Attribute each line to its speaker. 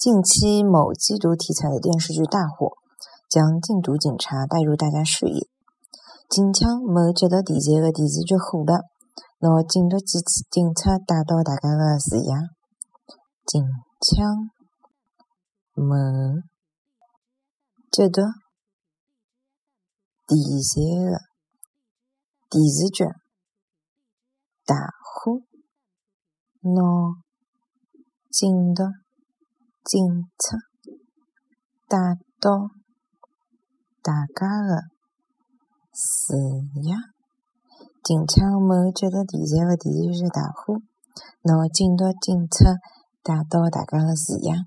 Speaker 1: 近期某缉毒题材的电视剧大火，将禁毒警察带入大家视野。近腔某接毒题材的电视剧火了，拿禁毒警警察带到大家的视野。近腔某接毒题材的电视剧大火，拿禁毒警察带到大家的字样。近腔某接毒题材的电视剧大火，拿禁毒警察带到大家的字样。